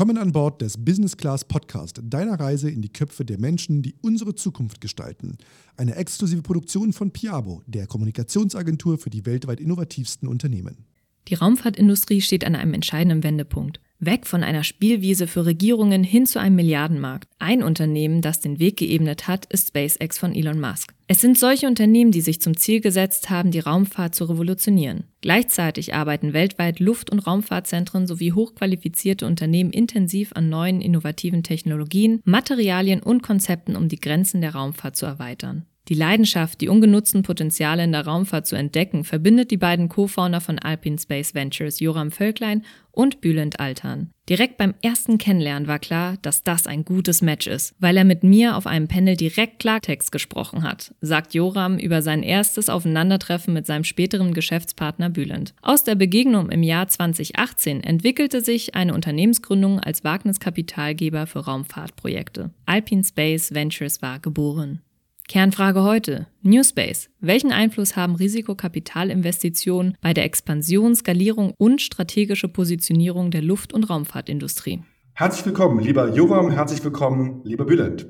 Willkommen an Bord des Business Class Podcast, deiner Reise in die Köpfe der Menschen, die unsere Zukunft gestalten. Eine exklusive Produktion von Piabo, der Kommunikationsagentur für die weltweit innovativsten Unternehmen. Die Raumfahrtindustrie steht an einem entscheidenden Wendepunkt. Weg von einer Spielwiese für Regierungen hin zu einem Milliardenmarkt. Ein Unternehmen, das den Weg geebnet hat, ist SpaceX von Elon Musk. Es sind solche Unternehmen, die sich zum Ziel gesetzt haben, die Raumfahrt zu revolutionieren. Gleichzeitig arbeiten weltweit Luft- und Raumfahrtzentren sowie hochqualifizierte Unternehmen intensiv an neuen innovativen Technologien, Materialien und Konzepten, um die Grenzen der Raumfahrt zu erweitern. Die Leidenschaft, die ungenutzten Potenziale in der Raumfahrt zu entdecken, verbindet die beiden Co-Founder von Alpine Space Ventures, Joram Völklein und Bülent Altern. Direkt beim ersten Kennenlernen war klar, dass das ein gutes Match ist, weil er mit mir auf einem Panel direkt Klartext gesprochen hat, sagt Joram über sein erstes Aufeinandertreffen mit seinem späteren Geschäftspartner Bülent. Aus der Begegnung im Jahr 2018 entwickelte sich eine Unternehmensgründung als Wagniskapitalgeber für Raumfahrtprojekte. Alpine Space Ventures war geboren. Kernfrage heute. New Space. Welchen Einfluss haben Risikokapitalinvestitionen bei der Expansion, Skalierung und strategische Positionierung der Luft- und Raumfahrtindustrie? Herzlich willkommen, lieber Joram, herzlich willkommen, lieber Bülent.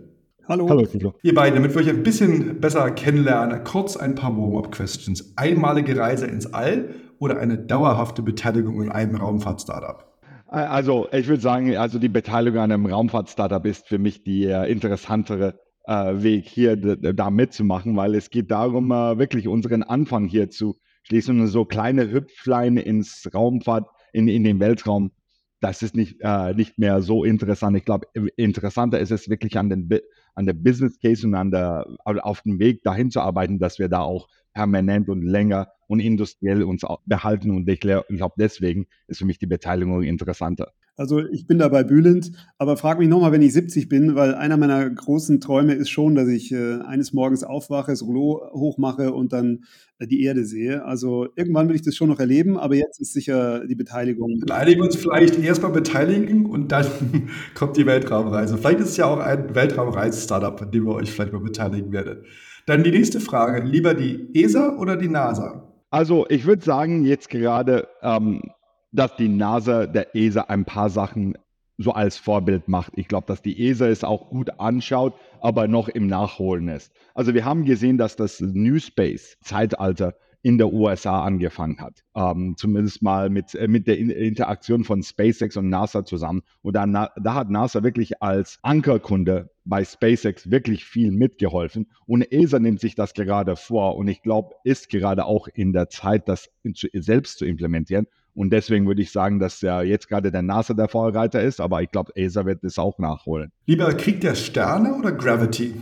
Hallo. Hallo, Kilo. Ihr beiden, damit wir euch ein bisschen besser kennenlernen, kurz ein paar Warm-up-Questions. Einmalige Reise ins All oder eine dauerhafte Beteiligung in einem Raumfahrt-Startup? Also, ich würde sagen, also die Beteiligung an einem Raumfahrt-Startup ist für mich die äh, interessantere äh, Weg, hier da mitzumachen, weil es geht darum, äh, wirklich unseren Anfang hier zu schließen und so kleine Hüpflein ins Raumfahrt, in, in den Weltraum. Das ist nicht, äh, nicht mehr so interessant. Ich glaube, interessanter ist es wirklich an, den, an der Business Case und an der, auf dem Weg dahin zu arbeiten, dass wir da auch permanent und länger und industriell uns behalten. Und ich glaube, deswegen ist für mich die Beteiligung interessanter. Also ich bin dabei bühlend, aber frag mich nochmal, wenn ich 70 bin, weil einer meiner großen Träume ist schon, dass ich äh, eines Morgens aufwache, das Rollo hochmache und dann äh, die Erde sehe. Also irgendwann will ich das schon noch erleben, aber jetzt ist sicher die Beteiligung. Wir uns vielleicht erstmal beteiligen und dann kommt die Weltraumreise. Vielleicht ist es ja auch ein Weltraumreise-Startup, an dem wir euch vielleicht mal beteiligen werdet. Dann die nächste Frage, lieber die ESA oder die NASA? Also ich würde sagen, jetzt gerade, ähm, dass die NASA der ESA ein paar Sachen so als Vorbild macht. Ich glaube, dass die ESA es auch gut anschaut, aber noch im Nachholen ist. Also wir haben gesehen, dass das New Space Zeitalter in der USA angefangen hat. Ähm, zumindest mal mit, äh, mit der Interaktion von SpaceX und NASA zusammen. Und da, da hat NASA wirklich als Ankerkunde bei SpaceX wirklich viel mitgeholfen. Und ESA nimmt sich das gerade vor. Und ich glaube, ist gerade auch in der Zeit, das zu, selbst zu implementieren. Und deswegen würde ich sagen, dass ja jetzt gerade der NASA der Vorreiter ist, aber ich glaube, ESA wird es auch nachholen. Lieber Krieg der Sterne oder Gravity?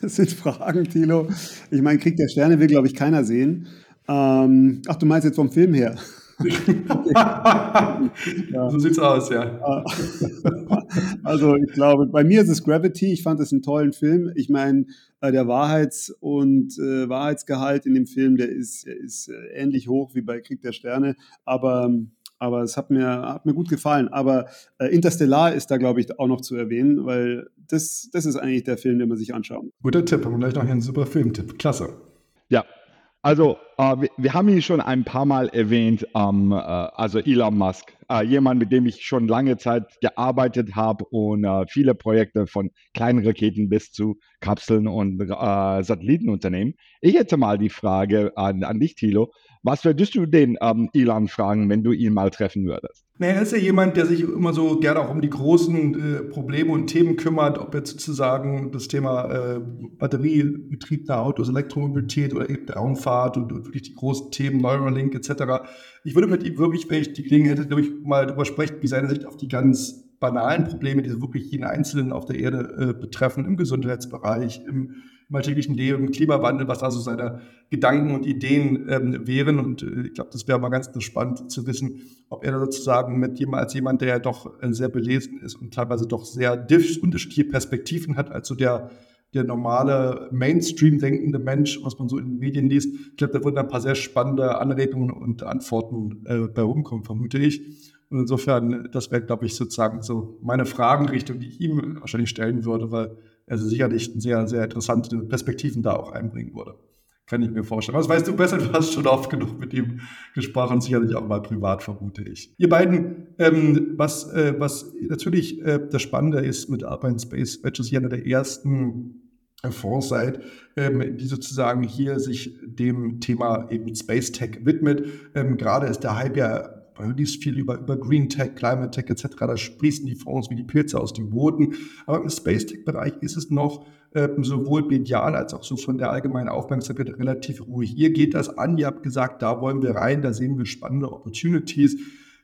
Das sind Fragen, Thilo. Ich meine, Krieg der Sterne will, glaube ich, keiner sehen. Ähm, ach, du meinst jetzt vom Film her? ja. So sieht's aus, ja. Also ich glaube, bei mir ist es Gravity. Ich fand es einen tollen Film. Ich meine, äh, der Wahrheits- und äh, Wahrheitsgehalt in dem Film, der ist, der ist äh, ähnlich hoch wie bei Krieg der Sterne. Aber aber es hat mir, hat mir gut gefallen. Aber äh, Interstellar ist da, glaube ich, auch noch zu erwähnen, weil das, das ist eigentlich der Film, den man sich anschaut. Guter Tipp, haben wir gleich noch einen super Filmtipp. Klasse. Ja, also wir, wir, haben ihn schon ein paar Mal erwähnt, ähm, äh, also Elon Musk, äh, jemand, mit dem ich schon lange Zeit gearbeitet habe und äh, viele Projekte von kleinen Raketen bis zu Kapseln und äh, Satellitenunternehmen. Ich hätte mal die Frage an, an dich, Thilo. Was würdest du den ähm, Elon fragen, wenn du ihn mal treffen würdest? Naja, er ist ja jemand, der sich immer so gerne auch um die großen äh, Probleme und Themen kümmert, ob jetzt sozusagen das Thema äh, batteriebetriebene Autos, Elektromobilität oder eben Raumfahrt und, und, wirklich die großen Themen Neuralink etc. Ich würde mit ihm wirklich, wenn ich die Gelegenheit hätte, ich, mal darüber sprechen, wie seine Sicht auf die ganz banalen Probleme, die wirklich jeden Einzelnen auf der Erde äh, betreffen, im Gesundheitsbereich, im im alltäglichen Leben, Klimawandel, was also seine Gedanken und Ideen ähm, wären. Und äh, ich glaube, das wäre mal ganz spannend zu wissen, ob er da sozusagen mit jemand als jemand, der ja doch äh, sehr belesen ist und teilweise doch sehr unterschiedliche Perspektiven hat, als so der der normale Mainstream denkende Mensch, was man so in den Medien liest. Ich glaube, da würden ein paar sehr spannende Anregungen und Antworten äh, bei rumkommen, vermute ich. Und insofern, das wäre, glaube ich, sozusagen so meine Fragenrichtung, die ich ihm wahrscheinlich stellen würde, weil also sicherlich sehr, sehr interessante Perspektiven da auch einbringen würde. kann ich mir vorstellen. Was weißt du besser? Du hast schon oft genug mit ihm gesprochen, sicherlich auch mal privat, vermute ich. Ihr beiden, ähm, was, äh, was natürlich äh, das Spannende ist mit Alpine Space Ventures, hier einer der ersten Fonds seid, ähm, die sozusagen hier sich dem Thema eben Space Tech widmet. Ähm, gerade ist der Hype ja liest viel über, über Green Tech, Climate Tech etc. Da sprießen die Fonds wie die Pilze aus dem Boden. Aber im Space Tech-Bereich ist es noch ähm, sowohl medial als auch so von der allgemeinen Aufmerksamkeit relativ ruhig. Ihr geht das an, ihr habt gesagt, da wollen wir rein, da sehen wir spannende Opportunities.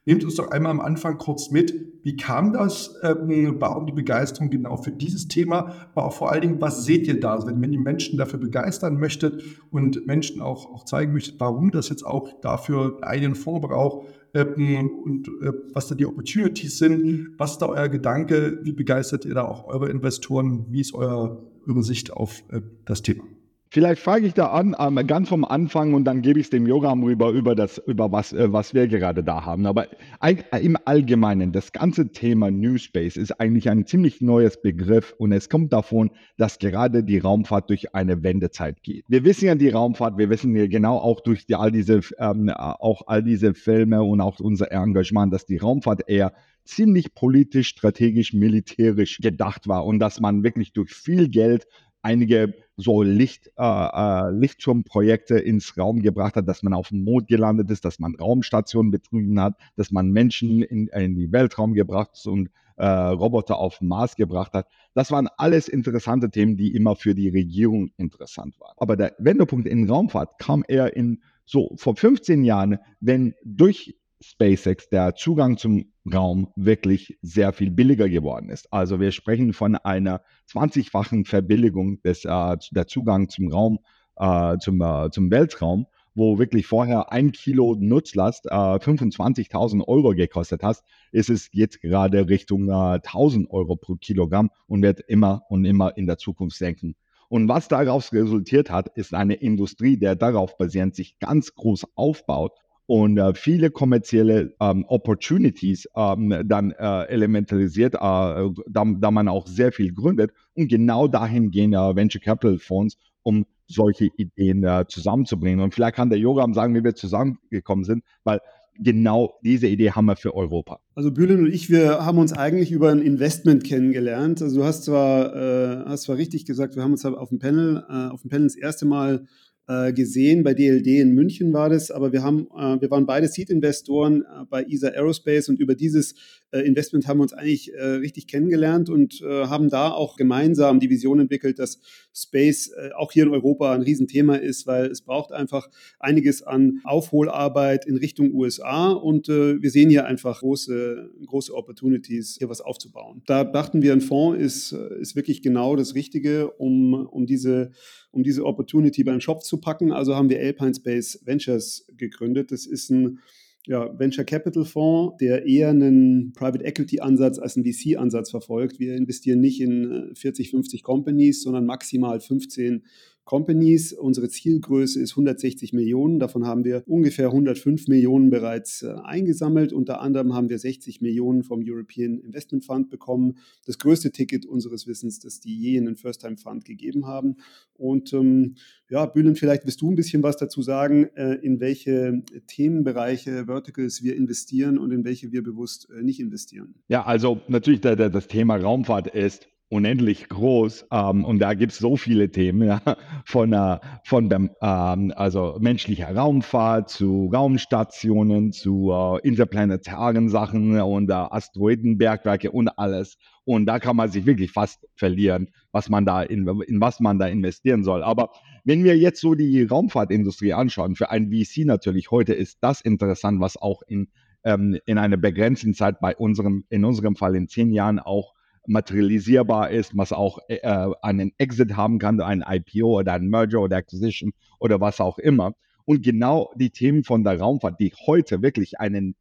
Nehmt uns doch einmal am Anfang kurz mit. Wie kam das? Ähm, warum die Begeisterung genau für dieses Thema? Aber auch vor allen Dingen, was seht ihr da? Also wenn ihr Menschen dafür begeistern möchtet und Menschen auch, auch zeigen möchtet, warum das jetzt auch dafür einen Fonds braucht, ähm, und äh, was da die Opportunities sind. Was ist da euer Gedanke? Wie begeistert ihr da auch eure Investoren? Wie ist euer, eure Sicht auf äh, das Thema? Vielleicht frage ich da an, ähm, ganz vom Anfang und dann gebe ich es dem Yoga rüber, über das, über was, äh, was wir gerade da haben. Aber im Allgemeinen, das ganze Thema New Space ist eigentlich ein ziemlich neues Begriff und es kommt davon, dass gerade die Raumfahrt durch eine Wendezeit geht. Wir wissen ja die Raumfahrt, wir wissen ja genau auch durch die, all diese, ähm, auch all diese Filme und auch unser Engagement, dass die Raumfahrt eher ziemlich politisch, strategisch, militärisch gedacht war und dass man wirklich durch viel Geld einige so Licht, äh, äh, Lichtschirmprojekte ins Raum gebracht hat, dass man auf dem Mond gelandet ist, dass man Raumstationen betrieben hat, dass man Menschen in, in die Weltraum gebracht und äh, Roboter auf den Mars gebracht hat. Das waren alles interessante Themen, die immer für die Regierung interessant waren. Aber der Wendepunkt in Raumfahrt kam eher in so vor 15 Jahren, wenn durch SpaceX der Zugang zum Raum wirklich sehr viel billiger geworden ist. Also wir sprechen von einer 20-fachen Verbilligung des äh, der Zugang zum Raum, äh, zum, äh, zum Weltraum, wo wirklich vorher ein Kilo Nutzlast äh, 25.000 Euro gekostet hat, ist es jetzt gerade Richtung 1.000 äh, Euro pro Kilogramm und wird immer und immer in der Zukunft senken. Und was daraus resultiert hat, ist eine Industrie, der darauf basierend sich ganz groß aufbaut und äh, viele kommerzielle ähm, Opportunities ähm, dann äh, elementarisiert, äh, da, da, man auch sehr viel gründet. Und genau dahin gehen äh, Venture Capital Fonds, um solche Ideen äh, zusammenzubringen. Und vielleicht kann der Yoga sagen, wie wir zusammengekommen sind, weil genau diese Idee haben wir für Europa. Also Bülent und ich, wir haben uns eigentlich über ein Investment kennengelernt. Also du hast zwar, äh, hast zwar richtig gesagt, wir haben uns auf dem Panel, auf dem Panel das erste Mal gesehen. Bei DLD in München war das, aber wir haben, äh, wir waren beide Seed-Investoren äh, bei ESA Aerospace und über dieses äh, Investment haben wir uns eigentlich äh, richtig kennengelernt und äh, haben da auch gemeinsam die Vision entwickelt, dass Space auch hier in Europa ein Riesenthema ist, weil es braucht einfach einiges an Aufholarbeit in Richtung USA und wir sehen hier einfach große, große Opportunities, hier was aufzubauen. Da dachten wir, ein Fonds ist, ist wirklich genau das Richtige, um, um diese um diese Opportunity beim Shop zu packen. Also haben wir Alpine Space Ventures gegründet. Das ist ein ja, Venture Capital Fonds, der eher einen Private Equity Ansatz als einen VC Ansatz verfolgt. Wir investieren nicht in 40, äh, 50 Companies, sondern maximal 15 Companies. Unsere Zielgröße ist 160 Millionen. Davon haben wir ungefähr 105 Millionen bereits äh, eingesammelt. Unter anderem haben wir 60 Millionen vom European Investment Fund bekommen. Das größte Ticket unseres Wissens, das die je in den First-Time Fund gegeben haben. Und ähm, ja, Bühlen, vielleicht wirst du ein bisschen was dazu sagen, äh, in welche Themenbereiche, Verticals wir investieren und in welche wir bewusst äh, nicht investieren. Ja, also natürlich der, der, das Thema Raumfahrt ist unendlich groß ähm, und da gibt es so viele Themen, ja, von, äh, von dem, ähm, also menschlicher Raumfahrt zu Raumstationen, zu äh, interplanetaren Sachen und äh, Asteroidenbergwerke und alles. Und da kann man sich wirklich fast verlieren, was man da in, in was man da investieren soll. Aber wenn wir jetzt so die Raumfahrtindustrie anschauen, für ein VC natürlich heute ist das interessant, was auch in, ähm, in einer begrenzten Zeit bei unserem, in unserem Fall in zehn Jahren auch materialisierbar ist, was auch äh, einen Exit haben kann, ein IPO oder ein Merger oder Acquisition oder was auch immer. Und genau die Themen von der Raumfahrt, die heute wirklich einen,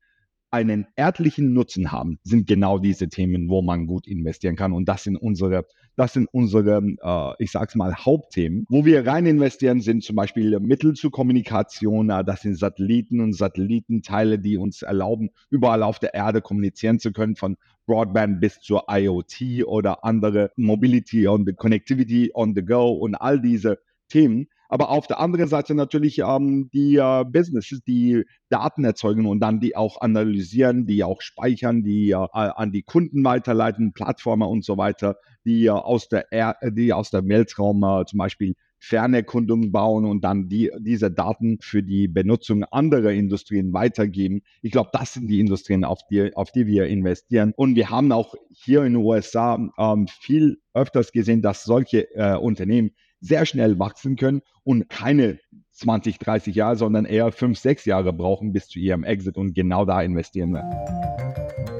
einen erdlichen Nutzen haben, sind genau diese Themen, wo man gut investieren kann. Und das sind unsere, das sind unsere, äh, ich sag's mal, Hauptthemen. Wo wir rein investieren, sind zum Beispiel Mittel zur Kommunikation, äh, das sind Satelliten und Satellitenteile, die uns erlauben, überall auf der Erde kommunizieren zu können, von Broadband bis zur IoT oder andere Mobility the Connectivity on the Go und all diese Themen. aber auf der anderen Seite natürlich ähm, die äh, Businesses, die Daten erzeugen und dann die auch analysieren, die auch speichern, die äh, an die Kunden weiterleiten, Plattformen und so weiter, die äh, aus der er die aus der Weltraum äh, zum Beispiel Fernerkundung bauen und dann die, diese Daten für die Benutzung anderer Industrien weitergeben. Ich glaube, das sind die Industrien, auf die, auf die wir investieren. Und wir haben auch hier in den USA ähm, viel öfters gesehen, dass solche äh, Unternehmen sehr schnell wachsen können und keine 20, 30 Jahre, sondern eher 5, 6 Jahre brauchen bis zu ihrem Exit und genau da investieren wir.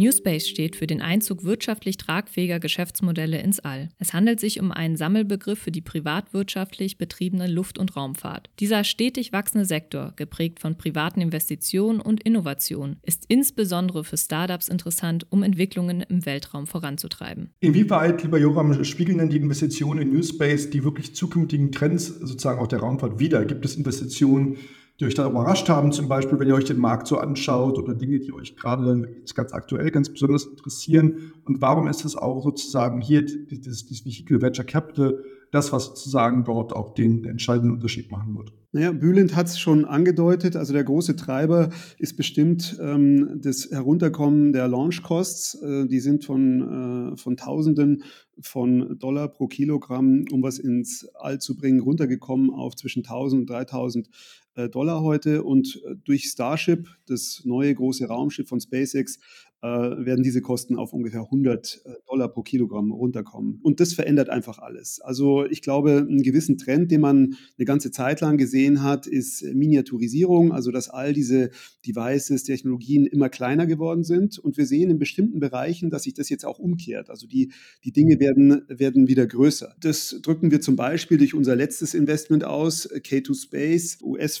New Space steht für den Einzug wirtschaftlich tragfähiger Geschäftsmodelle ins All. Es handelt sich um einen Sammelbegriff für die privatwirtschaftlich betriebene Luft- und Raumfahrt. Dieser stetig wachsende Sektor, geprägt von privaten Investitionen und Innovationen, ist insbesondere für Startups interessant, um Entwicklungen im Weltraum voranzutreiben. Inwieweit, lieber Joram, spiegeln denn die Investitionen in New Space die wirklich zukünftigen Trends sozusagen auch der Raumfahrt wider? Gibt es Investitionen, die euch da überrascht haben, zum Beispiel, wenn ihr euch den Markt so anschaut oder Dinge, die euch gerade ganz aktuell ganz besonders interessieren? Und warum ist es auch sozusagen hier dieses, dieses Vehicle Venture Capital das, was sozusagen dort auch den entscheidenden Unterschied machen wird? Naja, Bülent hat es schon angedeutet. Also der große Treiber ist bestimmt ähm, das Herunterkommen der Launch-Costs. Äh, die sind von, äh, von Tausenden von Dollar pro Kilogramm, um was ins All zu bringen, runtergekommen auf zwischen 1000 und 3000 äh, Dollar heute. Und äh, durch Starship, das neue große Raumschiff von SpaceX, äh, werden diese Kosten auf ungefähr 100 äh, Dollar pro Kilogramm runterkommen. Und das verändert einfach alles. Also ich glaube, einen gewissen Trend, den man eine ganze Zeit lang gesehen hat, ist Miniaturisierung, also dass all diese Devices, Technologien immer kleiner geworden sind. Und wir sehen in bestimmten Bereichen, dass sich das jetzt auch umkehrt. Also die, die Dinge werden, werden wieder größer. Das drücken wir zum Beispiel durch unser letztes Investment aus, K2 Space,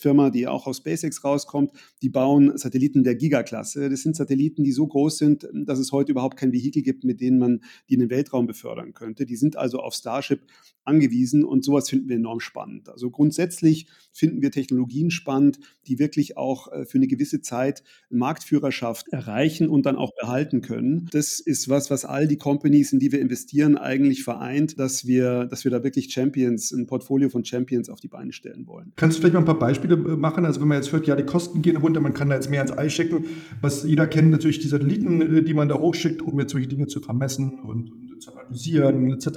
US-Firma, die auch aus SpaceX rauskommt. Die bauen Satelliten der Gigaklasse. Das sind Satelliten, die so groß sind, dass es heute überhaupt kein Vehikel gibt, mit denen man die in den Weltraum befördern könnte. Die sind also auf Starship angewiesen und sowas finden wir enorm spannend. Also grundsätzlich finden wir Technologien spannend, die wirklich auch äh, für eine gewisse Zeit Marktführerschaft erreichen und dann auch behalten können. Das ist was, was all die Companies, in die wir investieren, eigentlich vereint, dass wir, dass wir da wirklich Champions, ein Portfolio von Champions auf die Beine stellen wollen. Kannst du vielleicht mal ein paar Beispiele machen? Also wenn man jetzt hört, ja, die Kosten gehen runter, man kann da jetzt mehr ins Ei schicken. Was jeder kennt, natürlich die Satelliten, äh, die man da hochschickt, um jetzt solche Dinge zu vermessen und, zu analysieren etc.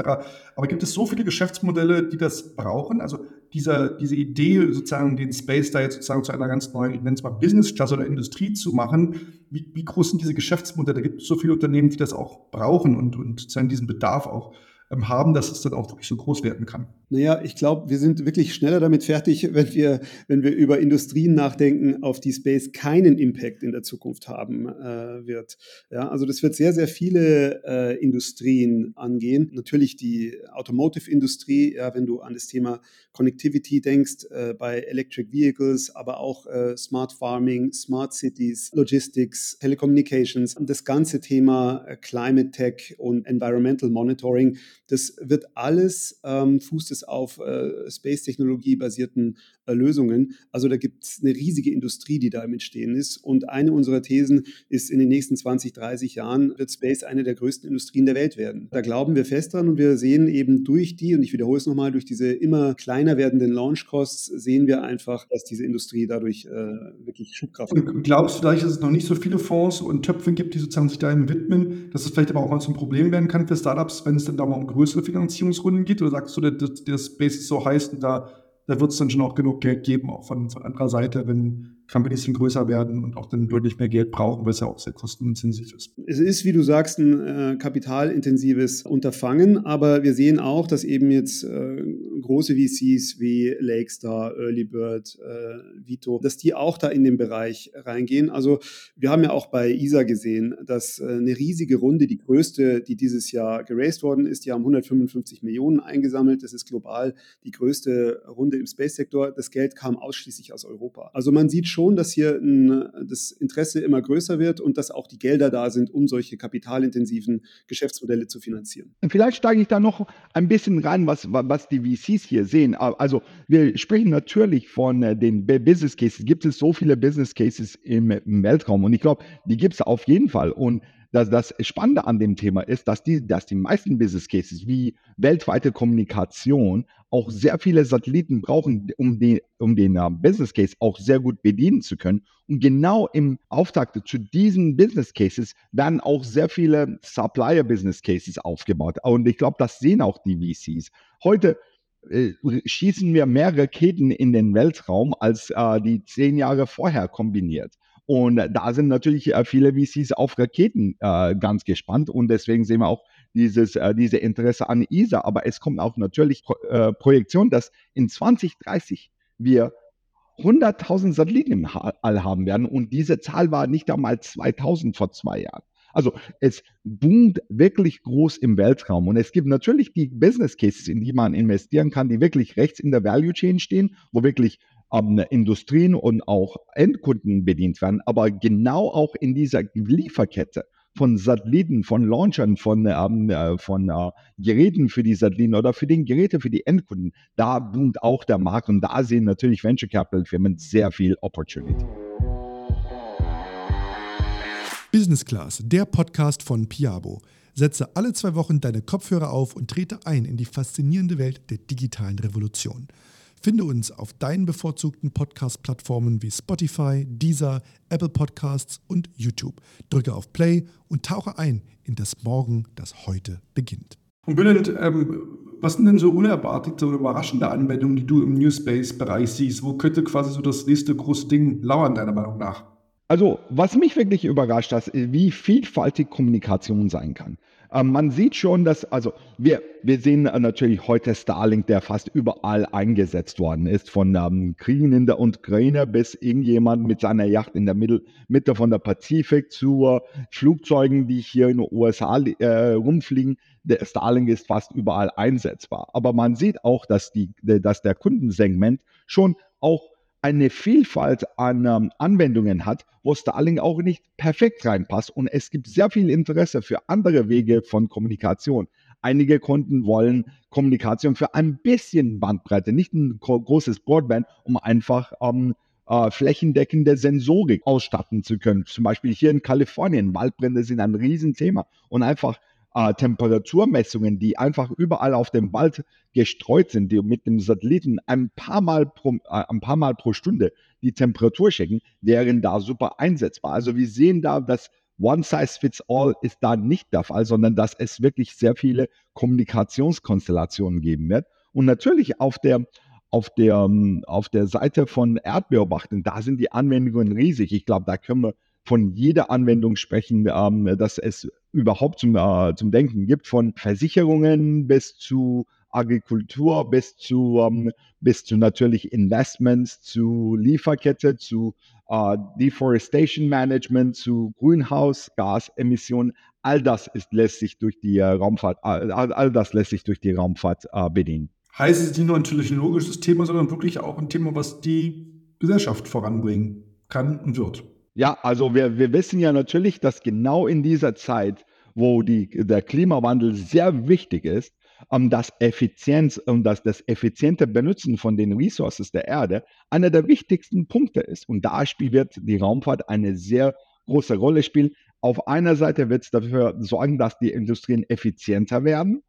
Aber gibt es so viele Geschäftsmodelle, die das brauchen? Also dieser, diese Idee, sozusagen den Space da jetzt sozusagen zu einer ganz neuen, ich nenne es mal Business Class oder Industrie zu machen, wie, wie groß sind diese Geschäftsmodelle? Gibt es so viele Unternehmen, die das auch brauchen und, und sozusagen diesen Bedarf auch ähm, haben, dass es dann auch wirklich so groß werden kann. Naja, ich glaube, wir sind wirklich schneller damit fertig, wenn wir, wenn wir über Industrien nachdenken, auf die Space keinen Impact in der Zukunft haben äh, wird. Ja, also das wird sehr, sehr viele äh, Industrien angehen. Natürlich die Automotive-Industrie, ja, wenn du an das Thema Connectivity denkst, äh, bei Electric Vehicles, aber auch äh, Smart Farming, Smart Cities, Logistics, Telecommunications, das ganze Thema äh, Climate Tech und Environmental Monitoring das wird alles, ähm, fußt es auf äh, Space-Technologie basierten Lösungen. Also da gibt es eine riesige Industrie, die da im Entstehen ist. Und eine unserer Thesen ist, in den nächsten 20, 30 Jahren wird Space eine der größten Industrien der Welt werden. Da glauben wir fest dran und wir sehen eben durch die, und ich wiederhole es nochmal, durch diese immer kleiner werdenden Launch-Costs sehen wir einfach, dass diese Industrie dadurch äh, wirklich Schubkraft hat. Glaubst du vielleicht, dass es noch nicht so viele Fonds und Töpfe gibt, die sozusagen sich da widmen, dass es vielleicht aber auch mal zum Problem werden kann für Startups, wenn es dann da mal um größere Finanzierungsrunden geht? Oder sagst du, der, der Space ist so heiß und da, da wird es dann schon auch genug Geld geben, auch von, von anderer Seite, wenn ein bisschen größer werden und auch dann deutlich mehr Geld brauchen, weil es ja auch sehr kostenintensiv ist. Es ist, wie du sagst, ein äh, kapitalintensives Unterfangen, aber wir sehen auch, dass eben jetzt äh, große VCs wie Lakestar, Early Bird, äh, Vito, dass die auch da in den Bereich reingehen. Also wir haben ja auch bei ISA gesehen, dass äh, eine riesige Runde, die größte, die dieses Jahr geraced worden ist, die haben 155 Millionen eingesammelt. Das ist global die größte Runde im Space-Sektor. Das Geld kam ausschließlich aus Europa. Also man sieht schon, schon, dass hier ein, das Interesse immer größer wird und dass auch die Gelder da sind, um solche kapitalintensiven Geschäftsmodelle zu finanzieren. Vielleicht steige ich da noch ein bisschen rein, was, was die VCs hier sehen. Also wir sprechen natürlich von äh, den Business Cases. Gibt es so viele Business Cases im, im Weltraum? Und ich glaube, die gibt es auf jeden Fall. Und dass das Spannende an dem Thema ist, dass die, dass die meisten Business Cases wie weltweite Kommunikation auch sehr viele Satelliten brauchen, um den, um den uh, Business Case auch sehr gut bedienen zu können. Und genau im Auftakt zu diesen Business Cases werden auch sehr viele Supplier Business Cases aufgebaut. Und ich glaube, das sehen auch die VCs. Heute äh, schießen wir mehr Raketen in den Weltraum als äh, die zehn Jahre vorher kombiniert. Und da sind natürlich äh, viele VCs auf Raketen äh, ganz gespannt und deswegen sehen wir auch dieses, äh, diese Interesse an ESA. Aber es kommt auch natürlich Pro äh, Projektion, dass in 2030 wir 100.000 Satelliten im All haben werden und diese Zahl war nicht einmal 2000 vor zwei Jahren. Also es boomt wirklich groß im Weltraum und es gibt natürlich die Business Cases, in die man investieren kann, die wirklich rechts in der Value Chain stehen, wo wirklich ähm, Industrien und auch Endkunden bedient werden, aber genau auch in dieser Lieferkette von Satelliten, von Launchern, von, ähm, äh, von äh, Geräten für die Satelliten oder für den Geräte für die Endkunden, da boomt auch der Markt und da sehen natürlich Venture Capital Firmen sehr viel Opportunity. Business Class, der Podcast von Piabo. Setze alle zwei Wochen deine Kopfhörer auf und trete ein in die faszinierende Welt der digitalen Revolution. Finde uns auf deinen bevorzugten Podcast-Plattformen wie Spotify, Deezer, Apple Podcasts und YouTube. Drücke auf Play und tauche ein in das Morgen, das heute beginnt. Und Bülent, ähm, was sind denn so unerwartete oder überraschende Anwendungen, die du im New Space-Bereich siehst? Wo könnte quasi so das nächste große Ding lauern, deiner Meinung nach? Also, was mich wirklich überrascht ist, wie vielfältig Kommunikation sein kann. Ähm, man sieht schon, dass, also wir, wir sehen natürlich heute Starlink, der fast überall eingesetzt worden ist, von ähm, Kriegen in der Ukraine bis irgendjemand mit seiner Yacht in der Mitte, Mitte von der Pazifik zu äh, Flugzeugen, die hier in den USA äh, rumfliegen. Der Starlink ist fast überall einsetzbar. Aber man sieht auch, dass, die, dass der Kundensegment schon auch eine Vielfalt an ähm, Anwendungen hat, wo Starlink auch nicht perfekt reinpasst. Und es gibt sehr viel Interesse für andere Wege von Kommunikation. Einige Kunden wollen Kommunikation für ein bisschen Bandbreite, nicht ein großes Broadband, um einfach ähm, äh, flächendeckende Sensorik ausstatten zu können. Zum Beispiel hier in Kalifornien, Waldbrände sind ein Riesenthema und einfach äh, Temperaturmessungen, die einfach überall auf dem Wald gestreut sind, die mit dem Satelliten ein paar Mal pro, äh, ein paar Mal pro Stunde die Temperatur checken, wären da super einsetzbar. Also wir sehen da, dass One Size Fits All ist da nicht der Fall, sondern dass es wirklich sehr viele Kommunikationskonstellationen geben wird. Und natürlich auf der auf der, auf der Seite von Erdbeobachtung, da sind die Anwendungen riesig. Ich glaube, da können wir von jeder Anwendung sprechen, ähm, dass es überhaupt zum, äh, zum Denken gibt, von Versicherungen bis zu Agrikultur, bis zu, ähm, bis zu natürlich Investments, zu Lieferkette, zu äh, Deforestation Management, zu Grünhausgasemissionen. All das ist, lässt sich durch die äh, Raumfahrt, all, all, das lässt sich durch die Raumfahrt äh, bedienen. Heißt es nicht nur ein technologisches Thema, sondern wirklich auch ein Thema, was die Gesellschaft voranbringen kann und wird. Ja, also wir, wir wissen ja natürlich, dass genau in dieser Zeit, wo die, der Klimawandel sehr wichtig ist, ähm, das Effizienz und um das, das effiziente Benutzen von den Ressourcen der Erde einer der wichtigsten Punkte ist. Und da wird die Raumfahrt eine sehr große Rolle spielen. Auf einer Seite wird es dafür sorgen, dass die Industrien effizienter werden,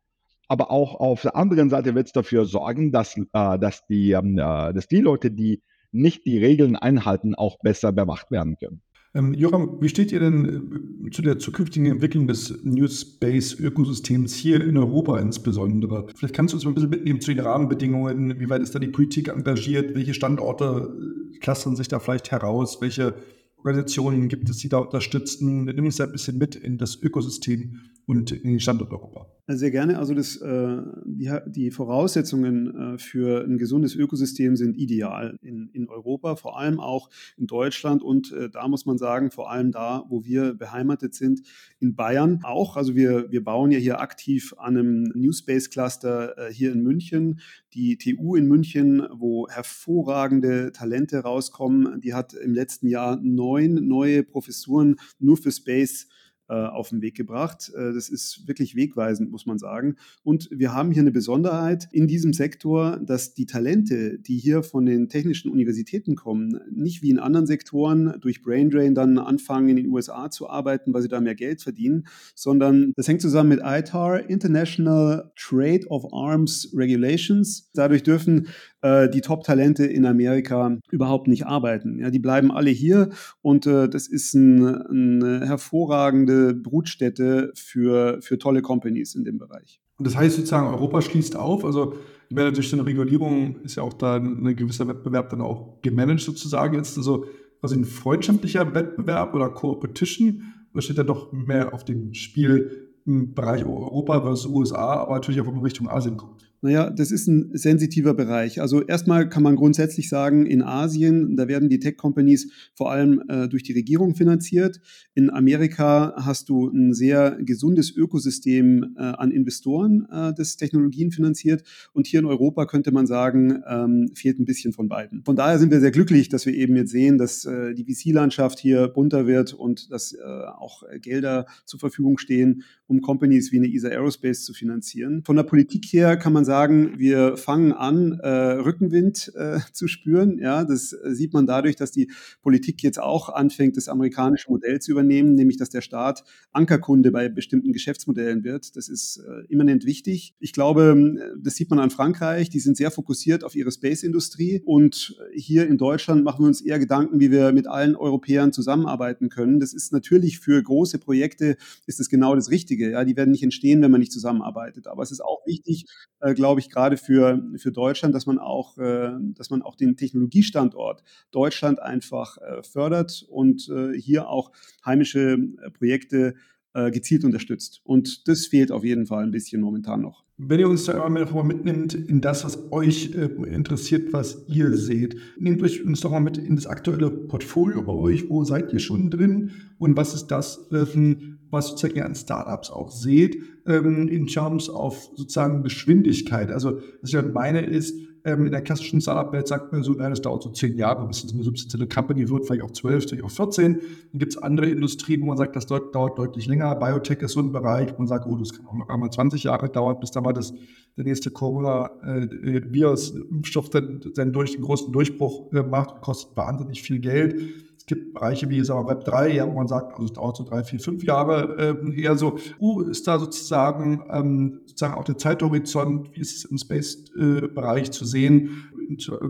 aber auch auf der anderen Seite wird es dafür sorgen, dass, äh, dass, die, ähm, äh, dass die Leute, die nicht die Regeln einhalten, auch besser bewacht werden können. Ähm, Joram, wie steht ihr denn äh, zu der zukünftigen Entwicklung des New Space-Ökosystems hier in Europa insbesondere? Vielleicht kannst du uns mal ein bisschen mitnehmen zu den Rahmenbedingungen. Wie weit ist da die Politik engagiert? Welche Standorte äh, clustern sich da vielleicht heraus? Welche Organisationen gibt es, die da unterstützen? Nimm uns da ein bisschen mit in das Ökosystem und in den Standort Europa. Sehr gerne. Also das, äh, die, die, Voraussetzungen äh, für ein gesundes Ökosystem sind ideal in, in Europa, vor allem auch in Deutschland und äh, da muss man sagen, vor allem da, wo wir beheimatet sind, in Bayern auch. Also wir, wir bauen ja hier aktiv an einem New Space Cluster hier in München. Die TU in München, wo hervorragende Talente rauskommen, die hat im letzten Jahr neun neue Professuren nur für Space auf den Weg gebracht. Äh, das ist wirklich wegweisend, muss man sagen. Und wir haben hier eine Besonderheit in diesem Sektor, dass die Talente, die hier von den technischen Universitäten kommen, nicht wie in anderen Sektoren durch Braindrain dann anfangen, in den USA zu arbeiten, weil sie da mehr Geld verdienen, sondern das hängt zusammen mit ITAR, International Trade of Arms Regulations. Dadurch dürfen äh, die Top-Talente in Amerika überhaupt nicht arbeiten. Ja, die bleiben alle hier und äh, das ist ein, eine hervorragende Brutstätte für, für tolle Companies in dem Bereich. Und das heißt sozusagen, Europa schließt auf. Also ich meine, durch eine Regulierung ist ja auch da ein gewisser Wettbewerb dann auch gemanagt sozusagen jetzt. Also quasi ein freundschaftlicher Wettbewerb oder Co-Opetition oder steht da doch mehr auf dem Spiel im Bereich Europa versus USA, aber natürlich auch in Richtung Asien guckt? Naja, das ist ein sensitiver Bereich. Also erstmal kann man grundsätzlich sagen, in Asien, da werden die Tech-Companies vor allem äh, durch die Regierung finanziert. In Amerika hast du ein sehr gesundes Ökosystem äh, an Investoren, äh, das Technologien finanziert. Und hier in Europa könnte man sagen, ähm, fehlt ein bisschen von beiden. Von daher sind wir sehr glücklich, dass wir eben jetzt sehen, dass äh, die VC-Landschaft hier bunter wird und dass äh, auch Gelder zur Verfügung stehen, um Companies wie eine ESA Aerospace zu finanzieren. Von der Politik her kann man sagen, sagen, wir fangen an, äh, Rückenwind äh, zu spüren. Ja, das sieht man dadurch, dass die Politik jetzt auch anfängt, das amerikanische Modell zu übernehmen, nämlich dass der Staat Ankerkunde bei bestimmten Geschäftsmodellen wird. Das ist äh, immanent wichtig. Ich glaube, das sieht man an Frankreich. Die sind sehr fokussiert auf ihre Space-Industrie. Und hier in Deutschland machen wir uns eher Gedanken, wie wir mit allen Europäern zusammenarbeiten können. Das ist natürlich für große Projekte ist es genau das Richtige. Ja, die werden nicht entstehen, wenn man nicht zusammenarbeitet. Aber es ist auch wichtig, äh, glaube ich, gerade für, für Deutschland, dass man auch, äh, dass man auch den Technologiestandort Deutschland einfach äh, fördert und äh, hier auch heimische Projekte gezielt unterstützt. Und das fehlt auf jeden Fall ein bisschen momentan noch. Wenn ihr uns da mal mitnimmt in das, was euch äh, interessiert, was ihr seht, nehmt euch uns doch mal mit in das aktuelle Portfolio bei euch. Wo seid ihr schon drin? Und was ist das, ähm, was sozusagen ihr an Startups auch seht, ähm, in Terms auf sozusagen Geschwindigkeit? Also, was ich halt meine ist, ähm, in der klassischen Startup-Welt sagt man so, nein, das dauert so zehn Jahre, bis es eine substanzielle Company wird, vielleicht auch zwölf, vielleicht auch 14. Dann gibt es andere Industrien, wo man sagt, das dauert, dauert, deutlich länger. Biotech ist so ein Bereich, wo man sagt, oh, das kann auch noch einmal 20 Jahre dauern, bis da mal das, der nächste Corona-Virus-Impfstoff äh, dann, dann durch großen Durchbruch äh, macht, kostet wahnsinnig viel Geld. Es gibt Bereiche wie sagen wir, Web 3, ja, wo man sagt, also es dauert so drei, vier, fünf Jahre ähm, eher so. Wo ist da sozusagen, ähm, sozusagen auch der Zeithorizont, wie ist es im Space-Bereich äh, zu sehen,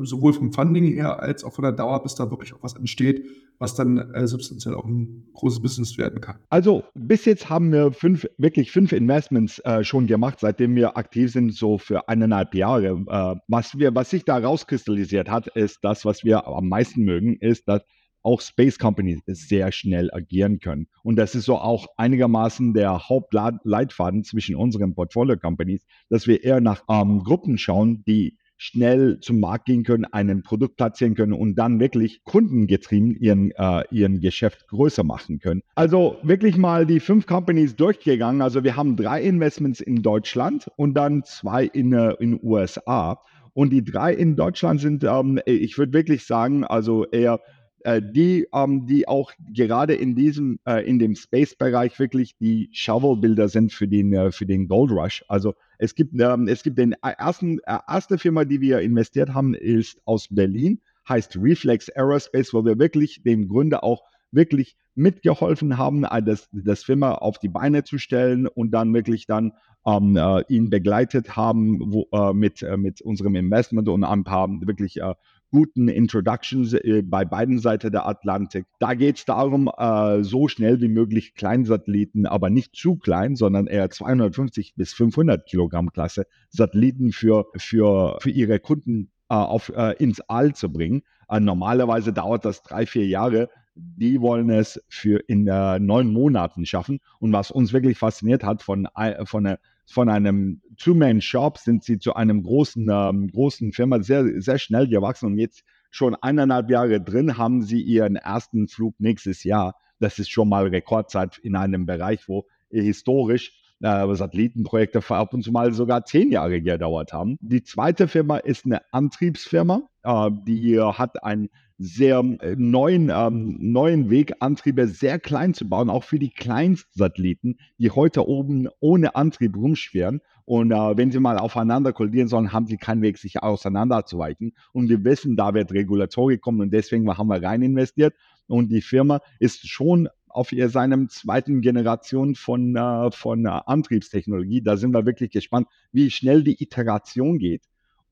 sowohl vom Funding her als auch von der Dauer, bis da wirklich auch was entsteht, was dann äh, substanziell auch ein großes Business werden kann. Also bis jetzt haben wir fünf, wirklich fünf Investments äh, schon gemacht, seitdem wir aktiv sind, so für eineinhalb Jahre. Äh, was, wir, was sich da rauskristallisiert hat, ist das, was wir am meisten mögen, ist, dass auch Space Companies sehr schnell agieren können. Und das ist so auch einigermaßen der Hauptleitfaden zwischen unseren Portfolio Companies, dass wir eher nach ähm, Gruppen schauen, die schnell zum Markt gehen können, ein Produkt platzieren können und dann wirklich kundengetrieben ihren, äh, ihren Geschäft größer machen können. Also wirklich mal die fünf Companies durchgegangen. Also wir haben drei Investments in Deutschland und dann zwei in äh, in USA. Und die drei in Deutschland sind, ähm, ich würde wirklich sagen, also eher äh, die, ähm, die auch gerade in diesem, äh, in dem Space-Bereich wirklich die Shovel-Bilder sind für den, äh, für den Gold Rush. Also es gibt, ähm, es gibt den ersten, äh, erste Firma, die wir investiert haben, ist aus Berlin, heißt Reflex Aerospace, wo wir wirklich dem Gründer auch wirklich mitgeholfen haben, äh, das, das Firma auf die Beine zu stellen und dann wirklich dann ähm, äh, ihn begleitet haben wo, äh, mit, äh, mit unserem Investment und ein paar wirklich äh, guten Introductions äh, bei beiden Seiten der Atlantik. Da geht es darum, äh, so schnell wie möglich Kleinsatelliten, aber nicht zu klein, sondern eher 250 bis 500 Kilogramm Klasse Satelliten für, für, für ihre Kunden äh, auf, äh, ins All zu bringen. Äh, normalerweise dauert das drei, vier Jahre. Die wollen es für in äh, neun Monaten schaffen. Und was uns wirklich fasziniert hat von, von einer von einem Two-Man-Shop sind sie zu einem großen, ähm, großen Firma sehr, sehr schnell gewachsen und jetzt schon eineinhalb Jahre drin haben sie ihren ersten Flug nächstes Jahr. Das ist schon mal Rekordzeit in einem Bereich, wo historisch äh, Satellitenprojekte ab und zu mal sogar zehn Jahre gedauert haben. Die zweite Firma ist eine Antriebsfirma, äh, die hat ein sehr äh, neuen, ähm, neuen Weg, Antriebe sehr klein zu bauen, auch für die Kleinstsatelliten, die heute oben ohne Antrieb rumschweren. Und äh, wenn sie mal aufeinander kollidieren sollen, haben sie keinen Weg, sich auseinanderzuweichen. Und wir wissen, da wird Regulatorik kommen und deswegen haben wir rein investiert. Und die Firma ist schon auf ihr, seinem zweiten Generation von, äh, von äh, Antriebstechnologie. Da sind wir wirklich gespannt, wie schnell die Iteration geht.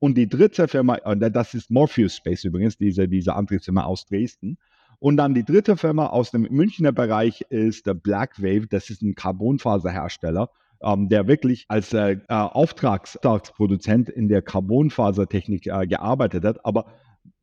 Und die dritte Firma, äh, das ist Morpheus Space übrigens, diese, diese Antriebsfirma aus Dresden. Und dann die dritte Firma aus dem Münchner Bereich ist Blackwave. Das ist ein Carbonfaserhersteller, ähm, der wirklich als äh, äh Auftragsproduzent in der Carbonfasertechnik äh, gearbeitet hat, aber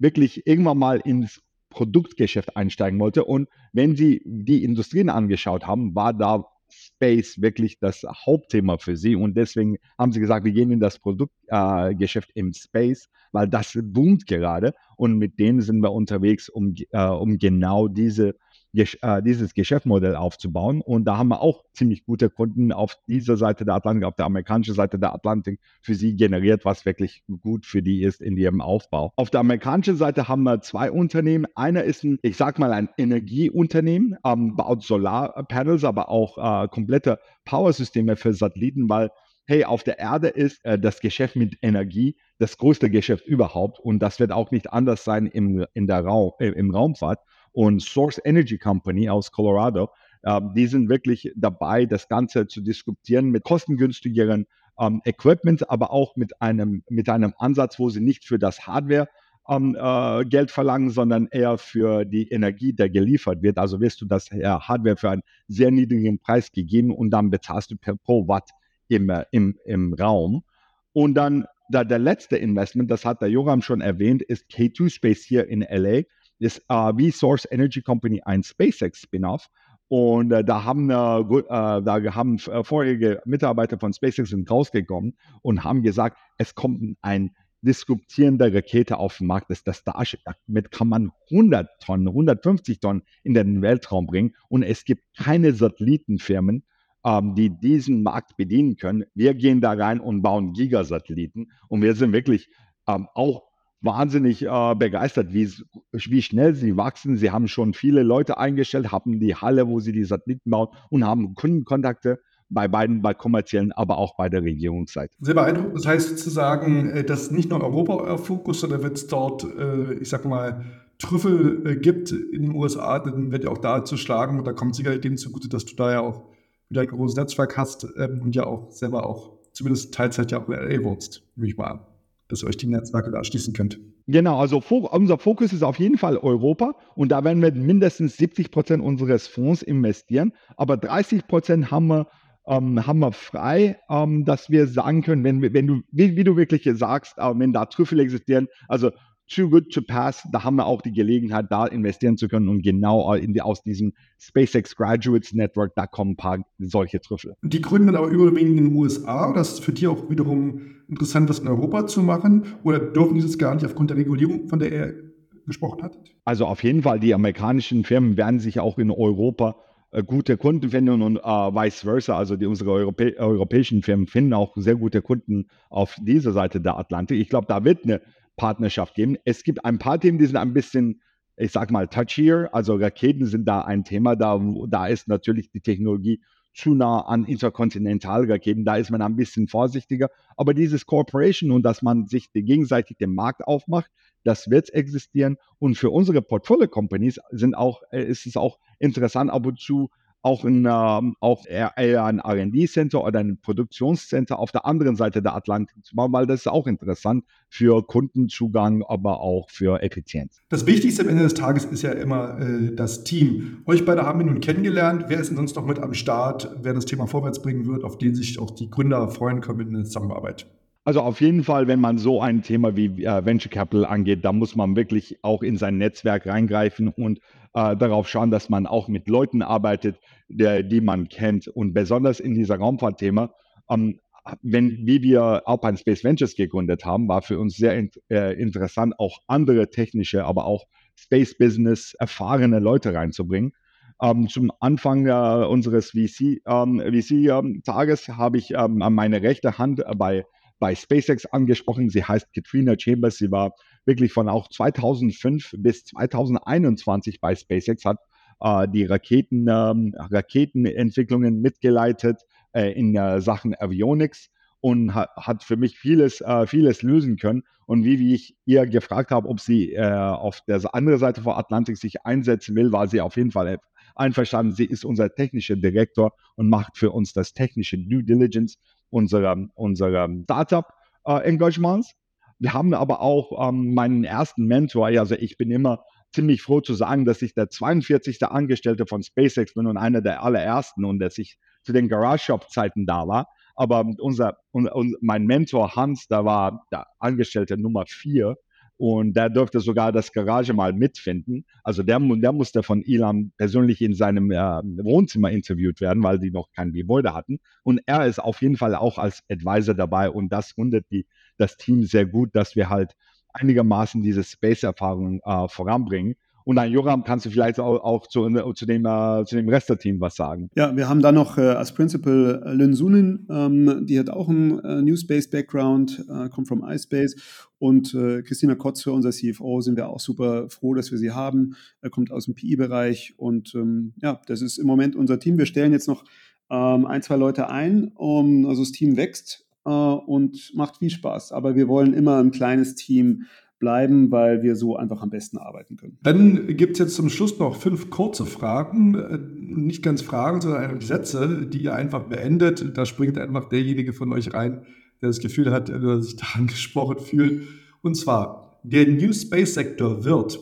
wirklich irgendwann mal ins Produktgeschäft einsteigen wollte. Und wenn Sie die Industrien angeschaut haben, war da Space wirklich das Hauptthema für sie. Und deswegen haben sie gesagt, wir gehen in das Produktgeschäft äh, im Space, weil das boomt gerade. Und mit denen sind wir unterwegs, um, äh, um genau diese äh, dieses Geschäftsmodell aufzubauen. Und da haben wir auch ziemlich gute Kunden auf dieser Seite der Atlantik, auf der amerikanischen Seite der Atlantik für sie generiert, was wirklich gut für die ist in ihrem Aufbau. Auf der amerikanischen Seite haben wir zwei Unternehmen. Einer ist ein, ich sag mal, ein Energieunternehmen, ähm, baut Solarpanels, aber auch äh, komplette Powersysteme für Satelliten, weil hey, auf der Erde ist äh, das Geschäft mit Energie das größte Geschäft überhaupt und das wird auch nicht anders sein im, in der Raum, äh, im Raumfahrt und Source Energy Company aus Colorado. Äh, die sind wirklich dabei, das Ganze zu diskutieren mit kostengünstigeren ähm, Equipment, aber auch mit einem, mit einem Ansatz, wo sie nicht für das Hardware ähm, äh, Geld verlangen, sondern eher für die Energie, der geliefert wird. Also wirst du das äh, Hardware für einen sehr niedrigen Preis gegeben und dann bezahlst du per pro Watt im, äh, im, im Raum. Und dann da, der letzte Investment, das hat der Joram schon erwähnt, ist K2 Space hier in LA ist äh, wie Source Energy Company ein SpaceX Spin-off. Und äh, da haben, äh, gut, äh, da haben äh, vorherige Mitarbeiter von SpaceX sind rausgekommen und haben gesagt, es kommt ein disruptierende Rakete auf den Markt, das ist das Starship. Damit kann man 100 Tonnen, 150 Tonnen in den Weltraum bringen und es gibt keine Satellitenfirmen, ähm, die diesen Markt bedienen können. Wir gehen da rein und bauen Gigasatelliten und wir sind wirklich ähm, auch wahnsinnig äh, begeistert, wie, wie schnell sie wachsen. Sie haben schon viele Leute eingestellt, haben die Halle, wo sie die Satelliten bauen und haben Kundenkontakte bei beiden, bei kommerziellen, aber auch bei der Regierungsseite. Sehr beeindruckend. Das heißt sozusagen, äh, dass nicht nur Europa euer Fokus, sondern wenn es dort, äh, ich sag mal, Trüffel äh, gibt in den USA, dann wird ja auch da zu schlagen und da kommt sicherlich dem zugute, dass du da ja auch wieder ein großes Netzwerk hast ähm, und ja auch selber auch zumindest Teilzeit ja auch in LA wohnst, nehme ich mal an dass ihr euch die Netzwerke da erschließen könnt. Genau, also unser Fokus ist auf jeden Fall Europa und da werden wir mindestens 70 Prozent unseres Fonds investieren, aber 30 Prozent haben wir, ähm, haben wir frei, ähm, dass wir sagen können, wenn, wenn du, wie, wie du wirklich sagst, äh, wenn da Trüffel existieren, also too good to pass. Da haben wir auch die Gelegenheit, da investieren zu können und genau in die, aus diesem SpaceX Graduates Network, da kommen ein paar solche Trüffel. Die gründen aber überwiegend in den USA oder ist für die auch wiederum interessant, was in Europa zu machen? Oder dürfen die das gar nicht aufgrund der Regulierung, von der er gesprochen hat? Also auf jeden Fall, die amerikanischen Firmen werden sich auch in Europa äh, gute Kunden finden und äh, vice versa. Also die, unsere Europä europäischen Firmen finden auch sehr gute Kunden auf dieser Seite der Atlantik. Ich glaube, da wird eine Partnerschaft geben. Es gibt ein paar Themen, die sind ein bisschen, ich sag mal, touchier. Also Raketen sind da ein Thema. Da, da ist natürlich die Technologie zu nah an Interkontinentalraketen. Da ist man ein bisschen vorsichtiger. Aber dieses Corporation und dass man sich gegenseitig den Markt aufmacht, das wird existieren. Und für unsere Portfolio-Companies sind auch, äh, ist es auch interessant, ab und zu auch, in, ähm, auch ein RD-Center oder ein Produktionscenter auf der anderen Seite der Atlantik zu bauen, weil das ist auch interessant für Kundenzugang, aber auch für Effizienz. Das Wichtigste am Ende des Tages ist ja immer äh, das Team. Euch beide haben wir nun kennengelernt. Wer ist denn sonst noch mit am Start, wer das Thema vorwärts bringen wird, auf den sich auch die Gründer freuen können in der Zusammenarbeit? Also auf jeden Fall, wenn man so ein Thema wie äh, Venture Capital angeht, da muss man wirklich auch in sein Netzwerk reingreifen und äh, darauf schauen, dass man auch mit Leuten arbeitet, der, die man kennt. Und besonders in dieser Raumfahrtthema, ähm, wenn, wie wir Alpine Space Ventures gegründet haben, war für uns sehr in, äh, interessant, auch andere technische, aber auch Space Business erfahrene Leute reinzubringen. Ähm, zum Anfang äh, unseres VC-Tages ähm, VC, ähm, habe ich ähm, meine rechte Hand bei bei SpaceX angesprochen. Sie heißt Katrina Chambers. Sie war wirklich von auch 2005 bis 2021 bei SpaceX, hat äh, die Raketen, ähm, Raketenentwicklungen mitgeleitet äh, in äh, Sachen Avionics und hat, hat für mich vieles, äh, vieles lösen können. Und wie, wie ich ihr gefragt habe, ob sie äh, auf der anderen Seite vor Atlantik sich einsetzen will, war sie auf jeden Fall einverstanden. Sie ist unser technischer Direktor und macht für uns das technische Due Diligence unserer, unserer Startup-Engagements. Äh, wir haben aber auch ähm, meinen ersten Mentor, also ich bin immer ziemlich froh zu sagen, dass ich der 42. Angestellte von SpaceX bin und einer der allerersten und dass ich zu den Garage Shop Zeiten da war. Aber unser, un, un, mein Mentor Hans, da war der Angestellte Nummer vier und der durfte sogar das Garage mal mitfinden. Also der, der musste von Elon persönlich in seinem äh, Wohnzimmer interviewt werden, weil die noch kein Gebäude hatten. Und er ist auf jeden Fall auch als Advisor dabei und das rundet die, das Team sehr gut, dass wir halt einigermaßen diese Space-Erfahrung äh, voranbringen. Und dann, Joram, kannst du vielleicht auch, auch zu, zu, dem, äh, zu dem Rest der Team was sagen? Ja, wir haben da noch äh, als Principal äh, Lynn Sunin, ähm, die hat auch einen äh, New Space-Background, äh, kommt from iSpace. Und äh, Christina Kotze, unser CFO, sind wir auch super froh, dass wir sie haben. Er kommt aus dem PI-Bereich und ähm, ja, das ist im Moment unser Team. Wir stellen jetzt noch ähm, ein, zwei Leute ein, um, also das Team wächst äh, und macht viel Spaß. Aber wir wollen immer ein kleines Team bleiben, weil wir so einfach am besten arbeiten können. Dann gibt es jetzt zum Schluss noch fünf kurze Fragen, äh, nicht ganz Fragen, sondern Sätze, die ihr einfach beendet. Da springt einfach derjenige von euch rein, der das Gefühl hat, dass sich da angesprochen fühlt. Und zwar, der New Space Sektor wird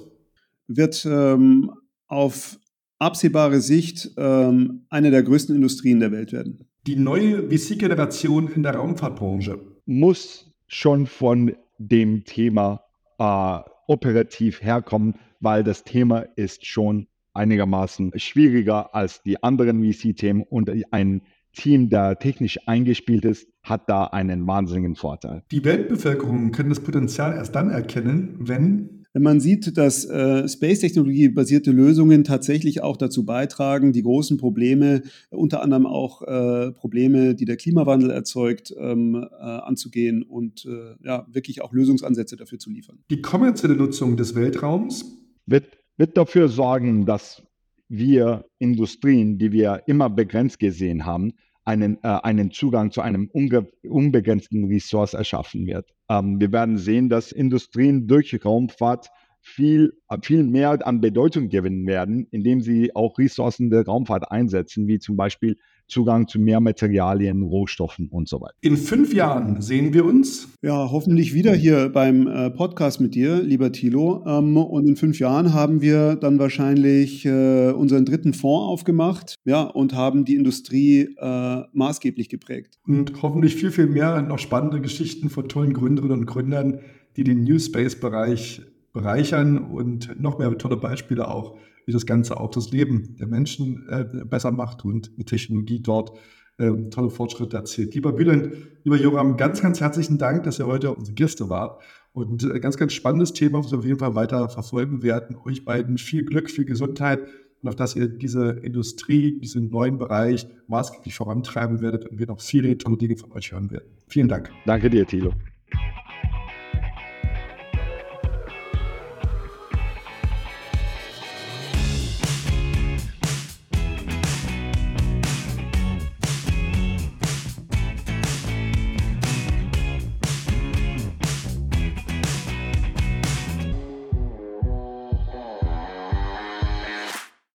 wird ähm, auf absehbare Sicht ähm, eine der größten Industrien der Welt werden. Die neue VC-Generation in der Raumfahrtbranche muss schon von dem Thema äh, operativ herkommen, weil das Thema ist schon einigermaßen schwieriger als die anderen VC-Themen und ein Team, der technisch eingespielt ist, hat da einen wahnsinnigen Vorteil. Die Weltbevölkerung kann das Potenzial erst dann erkennen, wenn wenn man sieht, dass äh, Space-Technologie-basierte Lösungen tatsächlich auch dazu beitragen, die großen Probleme, unter anderem auch äh, Probleme, die der Klimawandel erzeugt, ähm, äh, anzugehen und äh, ja, wirklich auch Lösungsansätze dafür zu liefern. Die kommerzielle Nutzung des Weltraums wird, wird dafür sorgen, dass wir Industrien, die wir immer begrenzt gesehen haben, einen, äh, einen Zugang zu einem unbegrenzten Ressource erschaffen wird. Ähm, wir werden sehen, dass Industrien durch Raumfahrt viel, viel mehr an Bedeutung gewinnen werden, indem sie auch Ressourcen der Raumfahrt einsetzen, wie zum Beispiel Zugang zu mehr Materialien, Rohstoffen und so weiter. In fünf Jahren sehen wir uns. Ja, hoffentlich wieder hier beim äh, Podcast mit dir, lieber Thilo. Ähm, und in fünf Jahren haben wir dann wahrscheinlich äh, unseren dritten Fonds aufgemacht ja, und haben die Industrie äh, maßgeblich geprägt. Und hoffentlich viel, viel mehr noch spannende Geschichten von tollen Gründerinnen und Gründern, die den New Space-Bereich bereichern und noch mehr tolle Beispiele auch wie das Ganze auch das Leben der Menschen äh, besser macht und mit Technologie dort äh, tolle Fortschritte erzielt. Lieber Bülent, lieber Joram, ganz, ganz herzlichen Dank, dass ihr heute unsere Gäste wart. Und äh, ganz, ganz spannendes Thema, was wir auf jeden Fall weiter verfolgen werden. Euch beiden viel Glück, viel Gesundheit und auf dass ihr diese Industrie, diesen neuen Bereich maßgeblich vorantreiben werdet und wir noch viele tolle Dinge von euch hören werden. Vielen Dank. Danke dir, Thilo.